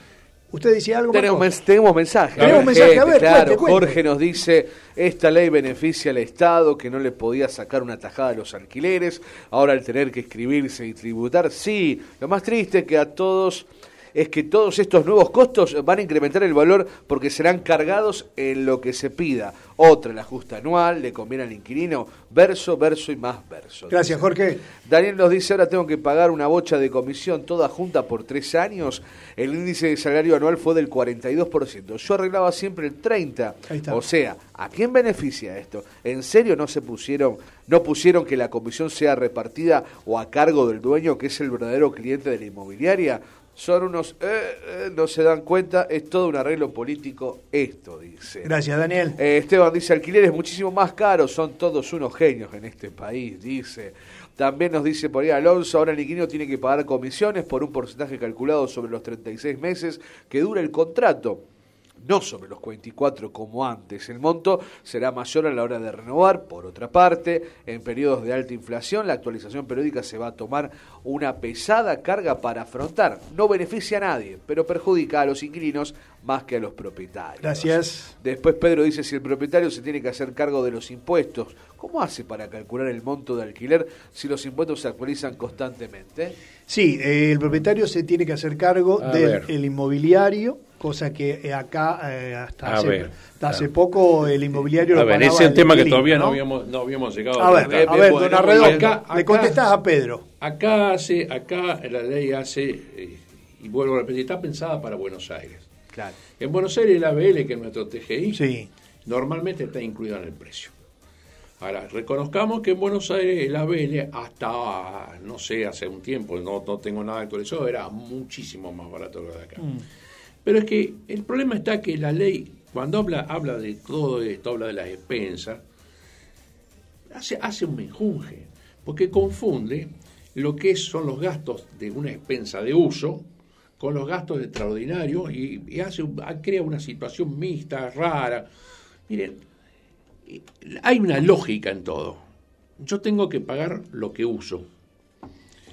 Usted dice algo. Tenemos, mens- tenemos mensajes. Tenemos mensaje, a ver, claro, cuente, cuente. Jorge nos dice, esta ley beneficia al Estado que no le podía sacar una tajada a los alquileres, ahora al tener que escribirse y tributar, sí, lo más triste que a todos es que todos estos nuevos costos van a incrementar el valor porque serán cargados en lo que se pida. Otra, el ajuste anual, le conviene al inquilino, verso, verso y más verso. Gracias, Jorge. Daniel nos dice, ahora tengo que pagar una bocha de comisión toda junta por tres años. El índice de salario anual fue del 42%. Yo arreglaba siempre el 30%. Ahí está. O sea, ¿a quién beneficia esto? ¿En serio no se pusieron, no pusieron que la comisión sea repartida o a cargo del dueño, que es el verdadero cliente de la inmobiliaria? Son unos, eh, eh, no se dan cuenta, es todo un arreglo político esto, dice. Gracias, Daniel. Eh, Esteban dice, alquiler es muchísimo más caro, son todos unos genios en este país, dice. También nos dice por ahí Alonso, ahora el inquilino tiene que pagar comisiones por un porcentaje calculado sobre los 36 meses que dura el contrato. No sobre los 44 como antes. El monto será mayor a la hora de renovar. Por otra parte, en periodos de alta inflación, la actualización periódica se va a tomar una pesada carga para afrontar. No beneficia a nadie, pero perjudica a los inquilinos más que a los propietarios. Gracias. Después Pedro dice si el propietario se tiene que hacer cargo de los impuestos, ¿cómo hace para calcular el monto de alquiler si los impuestos se actualizan constantemente? Sí, eh, el propietario se tiene que hacer cargo A del el inmobiliario, cosa que eh, acá eh, hasta, A hace, ver, hasta a hace ver. poco el inmobiliario A lo ver, ese es el tema que todavía no, ¿no? habíamos, no habíamos llegado. A ver, a bien, ver, bueno, don bien. Acá- le contestás a Pedro. Acá hace, acá la ley hace, eh, y vuelvo a repetir, está pensada para Buenos Aires. Claro. En Buenos Aires el ABL, que es nuestro TGI, Sí. normalmente está incluido en el precio. Ahora, reconozcamos que en Buenos Aires el ABL hasta, no sé, hace un tiempo, no, no tengo nada actualizado, era muchísimo más barato que lo de acá. Pero es que el problema está que la ley, cuando habla, habla de todo esto, habla de las expensas, hace, hace un menjunje, porque confunde lo que son los gastos de una expensa de uso con los gastos extraordinarios y, y hace, crea una situación mixta, rara. Miren, hay una lógica en todo. Yo tengo que pagar lo que uso.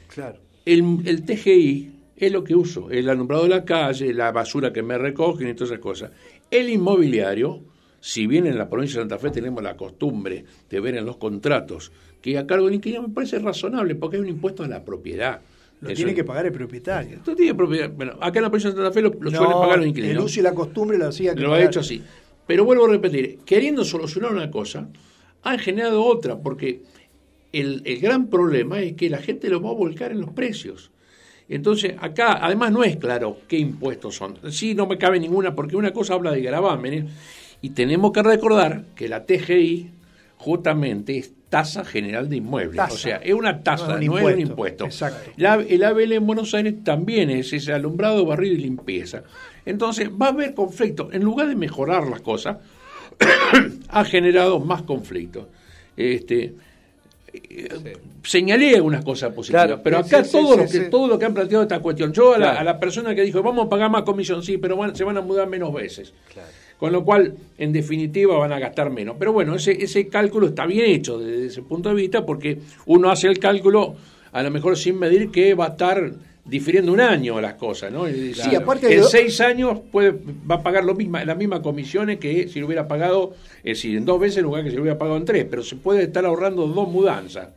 Claro. El, el TGI es lo que uso, el alumbrado de la calle, la basura que me recogen y todas esas cosas. El inmobiliario, si bien en la provincia de Santa Fe tenemos la costumbre de ver en los contratos que a cargo del inquilino me parece razonable porque hay un impuesto a la propiedad. Lo Eso- tiene que pagar el propietario. Esto tiene propiedad. Bueno, acá en la provincia de Santa Fe lo, lo No, suelen pagar los el inquilinos. uso y la costumbre lo hacía que Lo ha hecho así. Pero vuelvo a repetir, queriendo solucionar una cosa, han generado otra, porque el, el gran problema es que la gente lo va a volcar en los precios. Entonces, acá además no es claro qué impuestos son. Sí, no me cabe ninguna, porque una cosa habla de gravámenes, y tenemos que recordar que la TGI justamente es tasa general de inmuebles. Tasa. O sea, es una tasa, No no, es un es un impuesto. Exacto. La- el ABL en Buenos Aires también es ese alumbrado, barrido y limpieza. Entonces va a haber conflicto. En lugar de mejorar las cosas, ha generado más conflictos. Este, eh, Señalé algunas cosas positivas, Claro, pero acá sí, todo, sí, lo que, sí. todo lo que han planteado esta cuestión, yo a, la, a la persona que dijo, vamos a pagar más comisión, sí, pero van- se van a mudar menos veces. Con lo cual, en definitiva, van a gastar menos. Pero bueno, ese, ese cálculo está bien hecho desde ese punto de vista porque uno hace el cálculo a lo mejor sin medir que va a estar difiriendo un año las cosas, ¿no? Decir, Sí, aparte en de- seis años puede, va a pagar lo misma, las mismas comisiones que si lo hubiera pagado, es decir, en dos veces en lugar que si lo hubiera pagado en tres, pero se puede estar ahorrando dos mudanzas.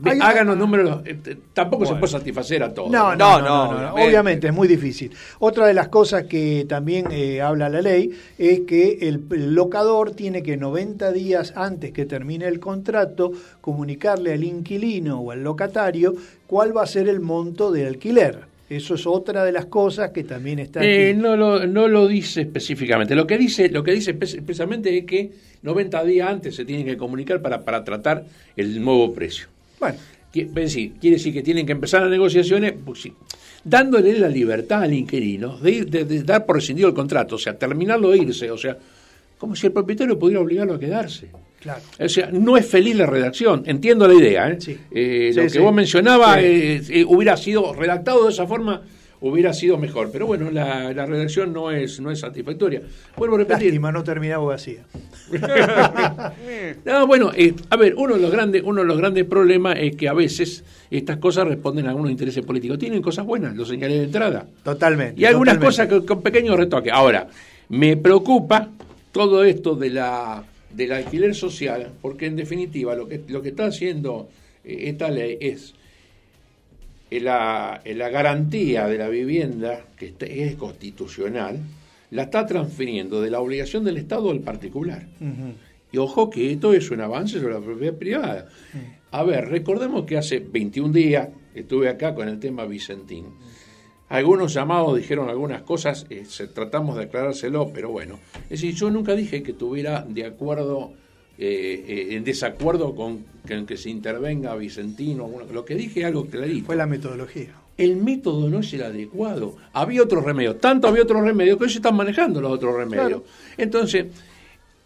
Ve- Hay- hagan los números, eh, tampoco se puede satisfacer a todos. No, no, No, no, no, no, no, obviamente. obviamente es muy difícil. Otra de las cosas que también eh, habla la ley es que el, el locador tiene que 90 días antes que termine el contrato comunicarle al inquilino o al locatario cuál va a ser el monto de alquiler. Eso es otra de las cosas que también está Eh, aquí. no, lo, no lo dice específicamente. Lo que dice, lo que dice expresamente es que 90 días antes se tienen que comunicar para, para tratar el nuevo precio. Bueno, decir, quiere decir que tienen que empezar las negociaciones pues, sí, dándole la libertad al inquilino de, ir- de- de dar por rescindido el contrato, o sea, terminarlo de irse, o sea, como si el propietario pudiera obligarlo a quedarse. claro. O sea, no es feliz la redacción, entiendo la idea. ¿eh? Sí. Eh, Sí, lo que sí. vos mencionabas eh, eh, hubiera sido redactado de esa forma, hubiera sido mejor. Pero bueno, la, la redacción no es, no es satisfactoria. Vuelvo a repetir. Lástima, no termina abogacía. No, bueno, eh, a ver, uno de los grandes, uno de los grandes problemas es que a veces estas cosas responden a algunos intereses políticos. Tienen cosas buenas, lo señalé de entrada. Totalmente. Y algunas totalmente. cosas que- con pequeños retoques. Ahora, me preocupa todo esto de la del alquiler social, porque en definitiva lo que lo que está haciendo eh, esta ley es la, la garantía de la vivienda, que está- es constitucional, la está transfiriendo de la obligación del Estado al particular. Y ojo que esto es un avance sobre la propiedad privada. A ver, recordemos que hace 21 días estuve acá con el tema Vicentín. Algunos llamados dijeron algunas cosas, eh, tratamos de aclarárselo, pero bueno. Es decir, yo nunca dije que estuviera de acuerdo, eh, eh, en desacuerdo con que, que se intervenga Vicentino. Lo que dije es algo clarito. Fue la metodología. El método no es el adecuado. Había otros remedios, tanto había otros remedios que hoy se están manejando los otros remedios. Claro. Entonces,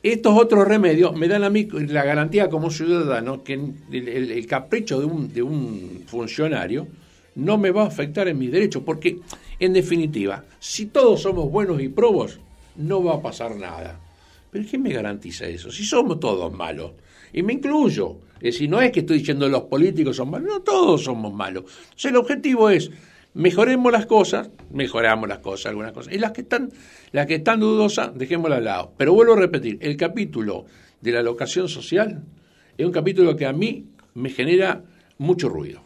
estos otros remedios me dan a mí la garantía como ciudadano que el, el- el capricho de un, de un funcionario no me va a afectar en mis derechos, porque en definitiva, si todos somos buenos y probos, no va a pasar nada. Pero ¿quién me garantiza eso? Si somos todos malos, y me incluyo, es decir, no es que estoy diciendo los políticos son malos, no todos somos malos. Entonces el objetivo es mejoremos las cosas, mejoramos las cosas, algunas cosas, y las que están, las que están dudosas, dejémoslas al lado. Pero vuelvo a repetir, el capítulo de la locación social es un capítulo que a mí me genera mucho ruido.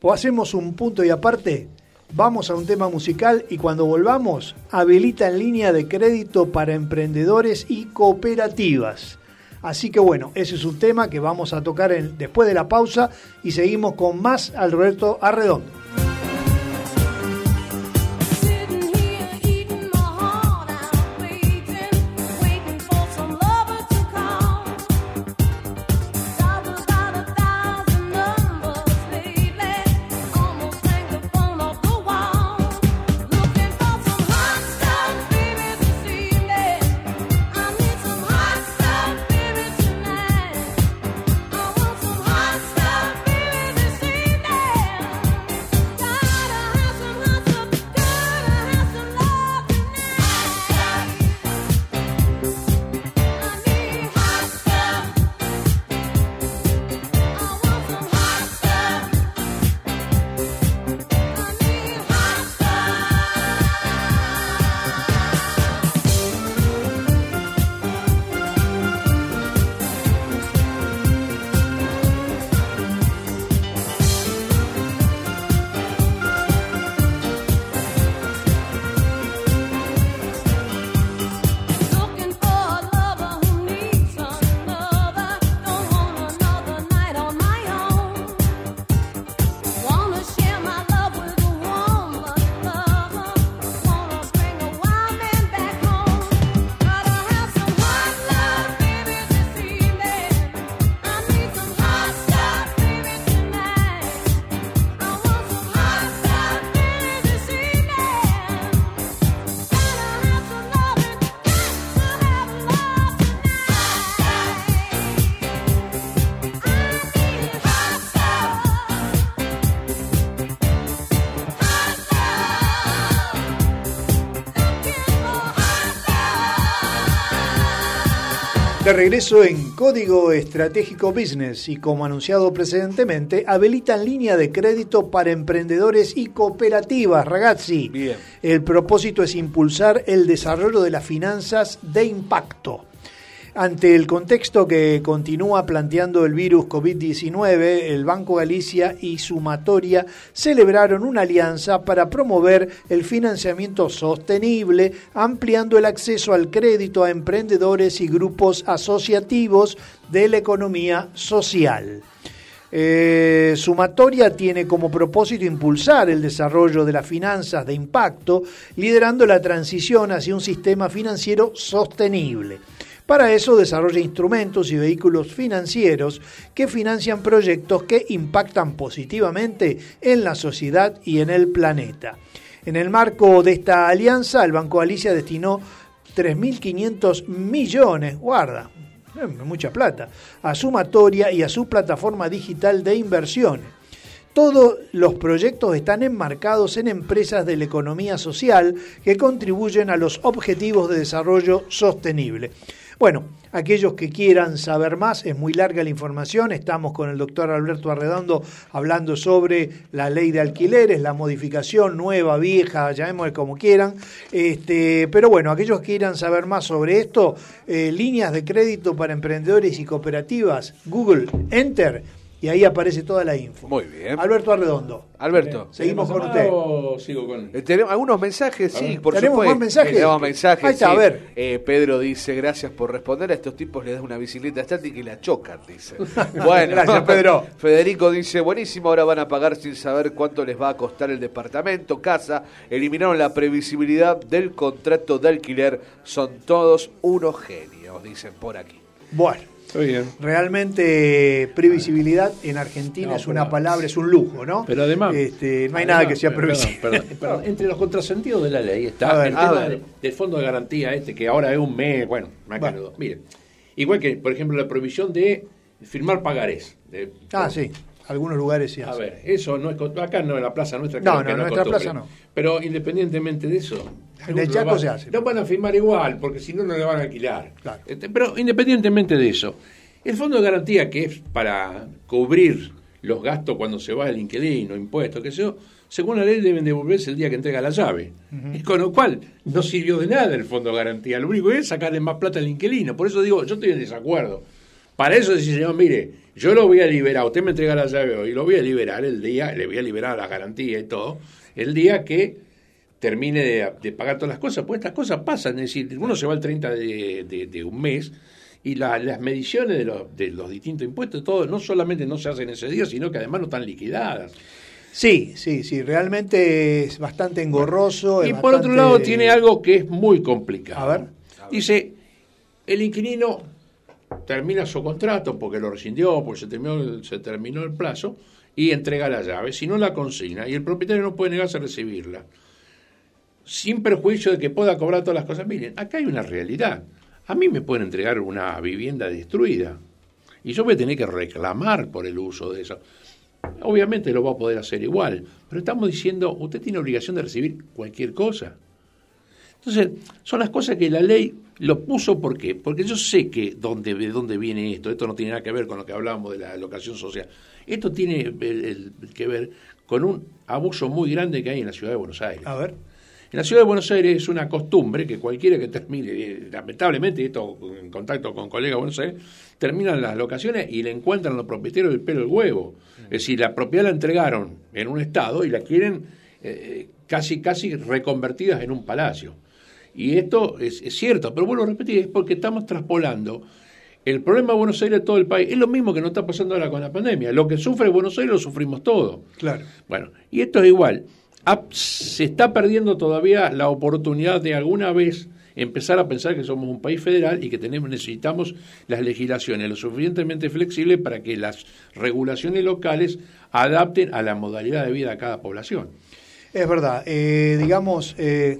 Pues hacemos un punto y aparte, vamos a un tema musical y cuando volvamos, habilita en línea de crédito para emprendedores y cooperativas. Así que bueno, ese es un tema que vamos a tocar después de la pausa y seguimos con más Alberto Arredondo. Regreso en Código Estratégico Business y como anunciado precedentemente, habilitan línea de crédito para emprendedores y cooperativas, ragazzi. Bien. El propósito es impulsar el desarrollo de las finanzas de impacto. Ante el contexto que continúa planteando el virus COVID-19, el Banco Galicia y Sumatoria celebraron una alianza para promover el financiamiento sostenible, ampliando el acceso al crédito a emprendedores y grupos asociativos de la economía social. Eh, Sumatoria tiene como propósito impulsar el desarrollo de las finanzas de impacto, liderando la transición hacia un sistema financiero sostenible. Para eso desarrolla instrumentos y vehículos financieros que financian proyectos que impactan positivamente en la sociedad y en el planeta. En el marco de esta alianza, el Banco Galicia destinó 3.500 millones, guarda, eh, mucha plata, a Sumatoria y a su plataforma digital de inversiones. Todos los proyectos están enmarcados en empresas de la economía social que contribuyen a los objetivos de desarrollo sostenible. Bueno, aquellos que quieran saber más, es muy larga la información, estamos con el doctor Alberto Arredondo hablando sobre la ley de alquileres, la modificación nueva, vieja, llamémosle como quieran, este, pero bueno, aquellos que quieran saber más sobre esto, eh, líneas de crédito para emprendedores y cooperativas, Google, Enter, y ahí aparece toda la info. Muy bien. Alberto Arredondo. Alberto. Seguimos con ¿Más usted. o sigo con.? Eh, ¿Tenemos algunos mensajes? Sí, por ¿Tenemos supuesto. más mensajes? Tenemos mensajes. Ahí está, sí. a ver. Eh, Pedro dice, gracias por responder. A estos tipos les das una bicicleta estática y la chocan, dice. Bueno, Gracias, Pedro. Federico dice, buenísimo, ahora van a pagar sin saber cuánto les va a costar el departamento, casa. Eliminaron la previsibilidad del contrato de alquiler. Son todos unos genios, dicen por aquí. Bueno. Bien. Realmente previsibilidad en Argentina No, es una pero- palabra, es un lujo, ¿no? Pero además. Este, no hay además, nada que sea perdón, previsible. perdón, perdón, entre los contrasentidos de la ley A está ver, el tema del fondo de garantía este, que ahora es un mes, bueno, más Bueno. Mire, igual que, por ejemplo, la prohibición de firmar pagarés. De- Ah, sí. Algunos lugares sí A hacen. ver, eso no es acá no en la plaza nuestra No, no, en es nuestra costumbre. plaza no. Pero independientemente de eso, En el lo Chaco van- se hace. No van a firmar igual, porque si no no le van a alquilar. Claro. Este, pero independientemente de eso, el fondo de garantía que es para cubrir los gastos cuando se va el inquilino, impuestos, que sé yo, según la ley deben devolverse el día que entrega la llave. Y Con lo cual, no sirvió de nada el fondo de garantía. Lo único que es sacarle más plata al inquilino. Por eso digo, yo estoy en desacuerdo. Para eso decir, señor, mire, yo lo voy a liberar, usted me entrega la llave hoy, lo voy a liberar el día, le voy a liberar la garantía y todo, el día que termine de, de pagar todas las cosas, pues estas cosas pasan, es decir, uno se va el 30 de, de- de un mes y la- las mediciones de los, de los distintos impuestos, todo, no solamente no se hacen ese día, sino que además no están liquidadas. Sí, sí, sí. Realmente es bastante engorroso. es Y por otro lado tiene algo que es muy complicado. A ver. Dice, el inquilino termina su contrato porque lo rescindió, porque se terminó, el- se terminó el plazo, y entrega la llave. Si no la consigna, y el propietario no puede negarse a recibirla, sin perjuicio de que pueda cobrar todas las cosas. Miren, acá hay una realidad. A mí me pueden entregar una vivienda destruida, y yo voy a tener que reclamar por el uso de eso. Obviamente lo va a poder hacer igual, pero estamos diciendo, usted tiene obligación de recibir cualquier cosa. Entonces, son las cosas que la ley lo puso, ¿por qué? Porque yo sé que dónde, de dónde viene esto, esto no tiene nada que ver con lo que hablábamos de la locación social, esto tiene el- el- que ver con un abuso muy grande que hay en la ciudad de Buenos Aires. A ver. En la ciudad de Buenos Aires es una costumbre que cualquiera que termine, eh, lamentablemente, esto en contacto con colegas de Buenos Aires, terminan las locaciones y le encuentran a los propietarios el pelo del huevo. Es decir, la propiedad la entregaron en un estado y la quieren eh, casi, casi reconvertidas en un palacio. Y esto es, es cierto, pero vuelvo a repetir, es porque estamos traspolando el problema de Buenos Aires a todo el país. Es lo mismo que nos está pasando ahora con la pandemia. Lo que sufre Buenos Aires lo sufrimos todos. Claro. Bueno, y esto es igual. Ha- se está perdiendo todavía la oportunidad de alguna vez empezar a pensar que somos un país federal y que tenemos necesitamos las legislaciones lo suficientemente flexibles para que las regulaciones locales adapten a la modalidad de vida de cada población. Es verdad. eh, digamos, eh,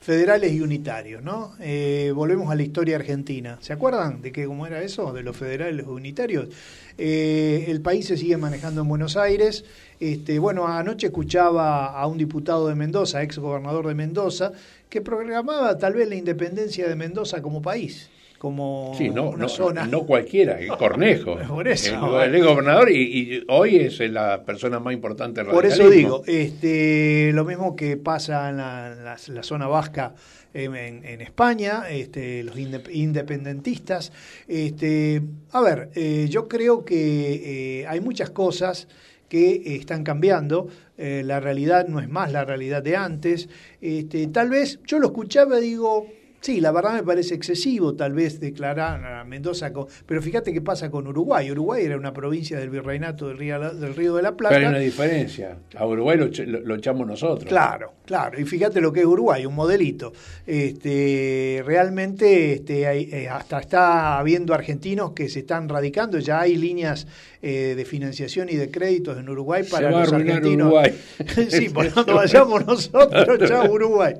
federales y unitarios, ¿no? Eh, volvemos a la historia argentina. ¿Se acuerdan de que cómo era eso, de los federales o unitarios? Eh, el país se sigue manejando en Buenos Aires. Este, bueno, anoche escuchaba a un diputado de Mendoza, ex gobernador de Mendoza, que programaba tal vez la independencia de Mendoza como país. Como Sí, no, una no, zona. no cualquiera, Cornejo. Por eso, el, el gobernador y, y hoy es la persona más importante del Por eso digo, este, lo mismo que pasa en la, en la- la zona vasca en, en España, este, los inde- independentistas. Este, a ver, eh, yo creo que eh, hay muchas cosas que están cambiando. eh, la realidad no es más la realidad de antes. Este, tal vez yo lo escuchaba y digo, Sí, la verdad me parece excesivo tal vez declarar a Mendoza, con, pero fíjate qué pasa con Uruguay. Uruguay era una provincia del virreinato del Río, del Río de la Plata. Pero hay una diferencia. A Uruguay lo, lo- lo echamos nosotros. Claro, claro. Y fíjate lo que es Uruguay, un modelito. Este, realmente este, hay- eh, hasta está habiendo argentinos que se están radicando. Ya hay líneas eh, de financiación y de créditos en Uruguay Se para va a los arruinar argentinos. Uruguay. sí, por donde vayamos nosotros, chao Uruguay.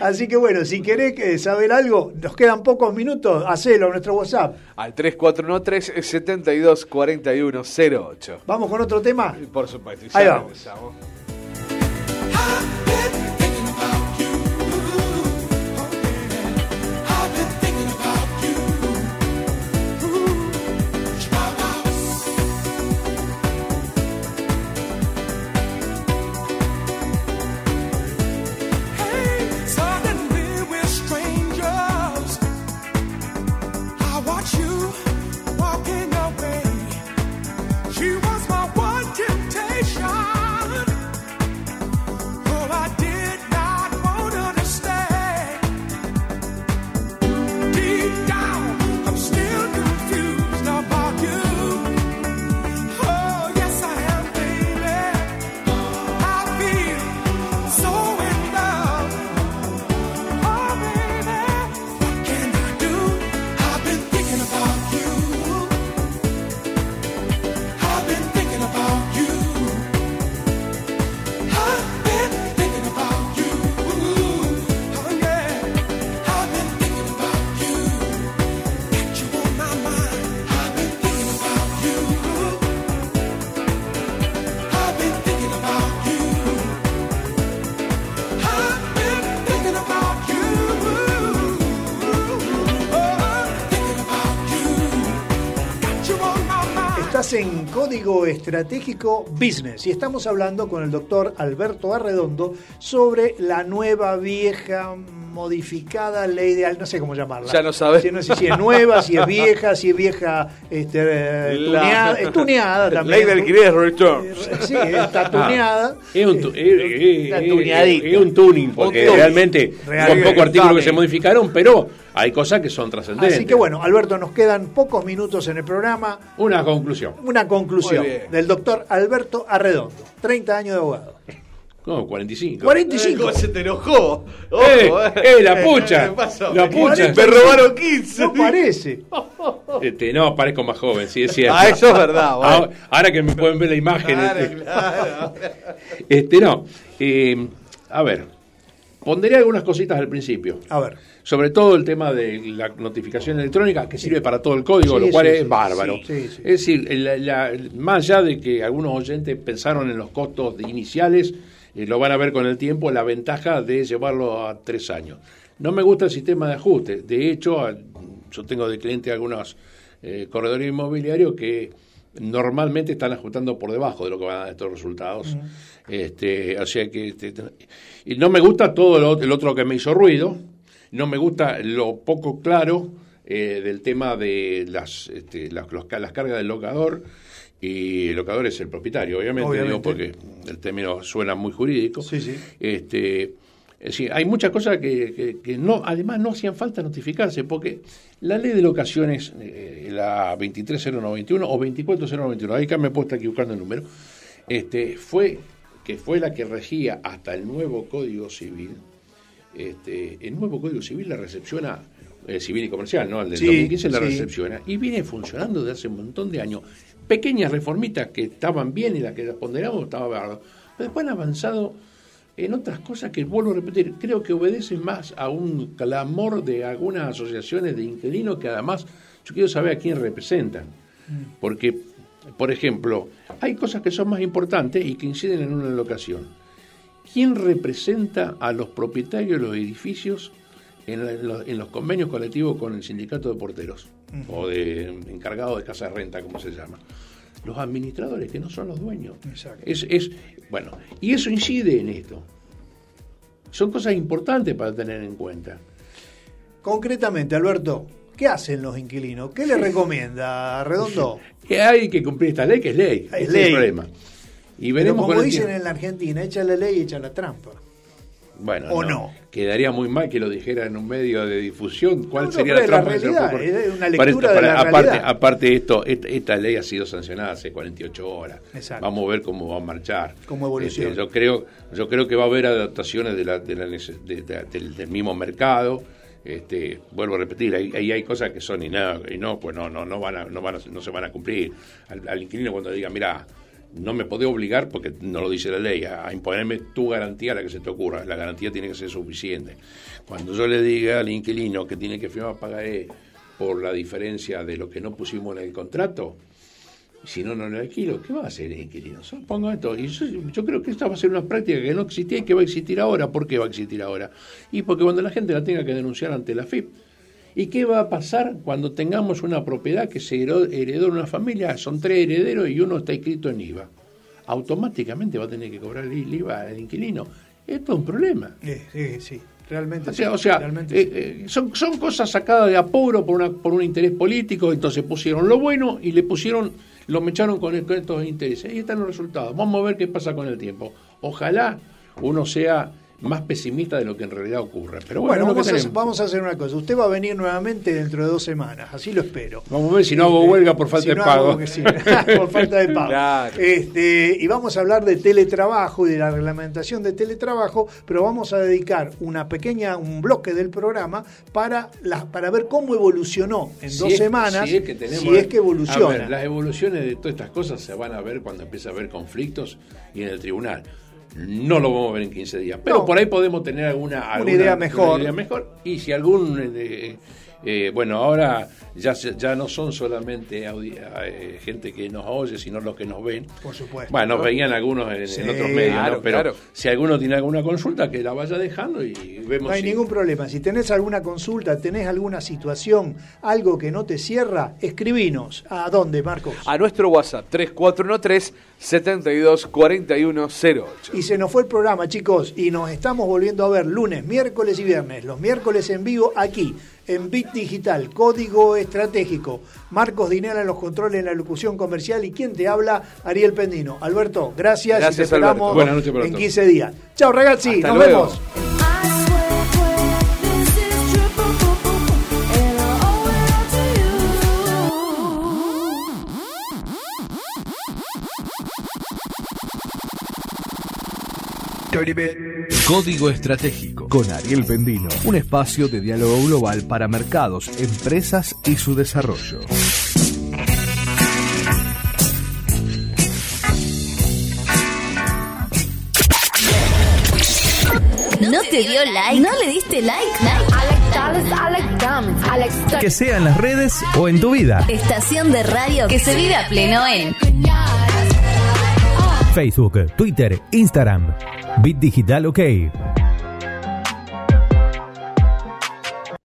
Así que bueno, si querés que saber algo, nos quedan pocos minutos, hacelo a nuestro WhatsApp. Al 3413-724108. Vamos con otro tema. Por supuesto. y Ahí vamos. regresamos. Código Estratégico Business y estamos hablando con el doctor Alberto Arredondo sobre la nueva, vieja, modificada ley de... No sé cómo llamarla. Ya no sabes. Si, no sé si es nueva, si es vieja, si es vieja este, eh, La- tuneada. Es tuneada también. Ley de alquileres return. Eh, Sí, está tuneada. Es un, tu- eh, eh, Está eh, tuneadita. es un tuning, porque realmente Real- son pocos artículos que se modificaron, pero hay cosas que son trascendentes. Así que bueno, Alberto, nos quedan pocos minutos en el programa. Una conclusión. Una conclusión del doctor Alberto Arredondo, 30 años de abogado. No, 45. 45. ¿Cómo se te enojó? Ojo, ¡Eh! eh. ¡Eh, la pucha! ¿Qué pasó? La pucha. Me robaron 15. No parece. Este, no, parezco más joven, sí, es cierto. Ah, eso es verdad. bueno. Ahora, ahora que me pueden ver la imagen. Claro, este, claro. este, no. Eh, a ver, pondré algunas cositas al principio. A ver. Sobre todo el tema de la notificación electrónica, que sirve para todo el código, Sí, lo cual sí, es bárbaro. Es decir, la- la- más allá de que algunos oyentes pensaron en los costos iniciales, eh, lo van a ver con el tiempo, la ventaja de llevarlo a tres años. No me gusta el sistema de ajuste. De hecho, yo tengo de cliente algunos eh, corredores inmobiliarios que normalmente están ajustando por debajo de lo que van a dar estos resultados. este, o sea que este, y no me gusta todo lo- el otro que me hizo ruido, no me gusta lo poco claro eh, del tema de las, este, las, los las cargas del locador. Y el locador es el propietario, obviamente, Obviamente. digo, porque el término suena muy jurídico. Sí, sí. Este, es decir, hay muchas cosas que, que- que no, además no hacían falta notificarse, porque la ley de locaciones, eh, la 230921 o 24091, ahí acá me puedo estar equivocando el número, este, fue que fue la que regía hasta el nuevo Código Civil. Este, el nuevo Código Civil la recepciona, eh, civil y comercial, ¿no? El del Sí, 2015 la sí. recepciona y viene funcionando desde hace un montón de años. Pequeñas reformitas que estaban bien y las que las ponderamos estaba bárbaro. Pero después han avanzado en otras cosas que vuelvo a repetir, creo que obedecen más a un clamor de algunas asociaciones de inquilinos que además yo quiero saber a quién representan. Porque, por ejemplo, hay cosas que son más importantes y que inciden en una locación. ¿Quién representa a los propietarios de los edificios en, la- en los, en los convenios colectivos con el sindicato de porteros o de encargados de casa de renta, como se llama. Los administradores, que no son los dueños. Exacto. Es, es, bueno, y eso incide en esto. Son cosas importantes para tener en cuenta. Concretamente, Alberto, ¿qué hacen los inquilinos? ¿Qué le recomienda Redondo? Que hay que cumplir esta ley, que es ley. Es ley. el problema. Y Pero veremos como con el dicen en la Argentina, echa la ley y echa la trampa. Bueno, ¿O no? Quedaría muy mal que lo dijera en un medio de difusión. ¿Cuál No, no, sería la trampa que se le realidad, es una lectura de la aparte, realidad. aparte esto, esta, esta ley ha sido sancionada hace 48 horas. Exacto. Vamos a ver cómo va a marchar. Cómo evoluciona. Este, yo creo, yo creo que va a haber adaptaciones de la, de la de- del, del mismo mercado. Este, vuelvo a repetir, ahí, ahí hay cosas que son y no pues no, no, no van a, no van a- no se van a cumplir. Al, al inquilino cuando diga, mira, no me podés obligar porque no lo dice la ley a, imponerme tu garantía la que se te ocurra. La garantía tiene que ser suficiente. Cuando yo le diga al inquilino que tiene que firmar pagaré por la diferencia de lo que no pusimos en el contrato, si no, no lo alquilo, ¿qué va a hacer el inquilino? Pongo esto. Y yo creo que esta va a ser una práctica que no existía y que va a existir ahora. ¿Por qué va a existir ahora? Y porque cuando la gente la tenga que denunciar ante la FIP. ¿Y qué va a pasar cuando tengamos una propiedad que se heredó, en una familia? Son tres herederos y uno está inscrito en IVA. Automáticamente va a tener que cobrar el IVA al inquilino. Esto es un problema. Eh, sí, sí, realmente O sea, sí, o sea, realmente eh, sí. eh, son, son cosas sacadas de apuro por, una, por un interés político, entonces pusieron lo bueno y le pusieron, lo mecharon con, con estos intereses. Ahí están los resultados. Vamos a ver qué pasa con el tiempo. Ojalá uno sea más pesimista de lo que en realidad ocurre. Pero bueno, Bueno, vamos a, tenemos. vamos a hacer una cosa. Usted va a venir nuevamente dentro de dos semanas, así lo espero. Vamos a ver si no hago huelga por falta Si de no pago. hago sí, por falta de pago. Claro. Este, y vamos a hablar de teletrabajo y de la reglamentación de teletrabajo, pero vamos a dedicar una pequeña, un bloque del programa para, las para ver cómo evolucionó en Si dos es- semanas, si es que, tenemos- si es que evoluciona. A ver, las evoluciones de todas estas cosas se van a ver cuando empiece a haber conflictos y en el tribunal. No lo vamos a ver en 15 días, pero No. por ahí podemos tener alguna, alguna- idea mejor. una idea mejor. Y si algún. eh, eh, bueno, ahora ya, ya no son solamente eh, gente que nos oye, sino los que nos ven. Por supuesto. Bueno, nos ¿no? veían algunos en, otros medios, ¿no? pero claro. si alguno tiene alguna consulta, que la vaya dejando y vemos No hay si- ningún problema. Si tenés alguna consulta, tenés alguna situación, algo que no te cierra, escribinos. ¿A dónde, Marcos? A nuestro WhatsApp 3413 72 41 08. Y se nos fue el programa, chicos, y nos estamos volviendo a ver lunes, miércoles y viernes. Los miércoles en vivo aquí, en Bit Digital, Código Estratégico. Marcos Dinera en los controles en la locución comercial y quien te habla, Ariel Pendino. Alberto, gracias, y te Gracias, esperamos Alberto. Buenas noches en todos. 15 días. Chao, ragazzi, Hasta nos luego. vemos. Código Estratégico con Ariel Pendino, un espacio de diálogo global para mercados, empresas y su desarrollo. ¿No te dio like? ¿No le diste like? Que sea en las redes o en tu vida. Estación de radio que se vive a pleno en Facebook, Twitter, Instagram. Bit Digital OK.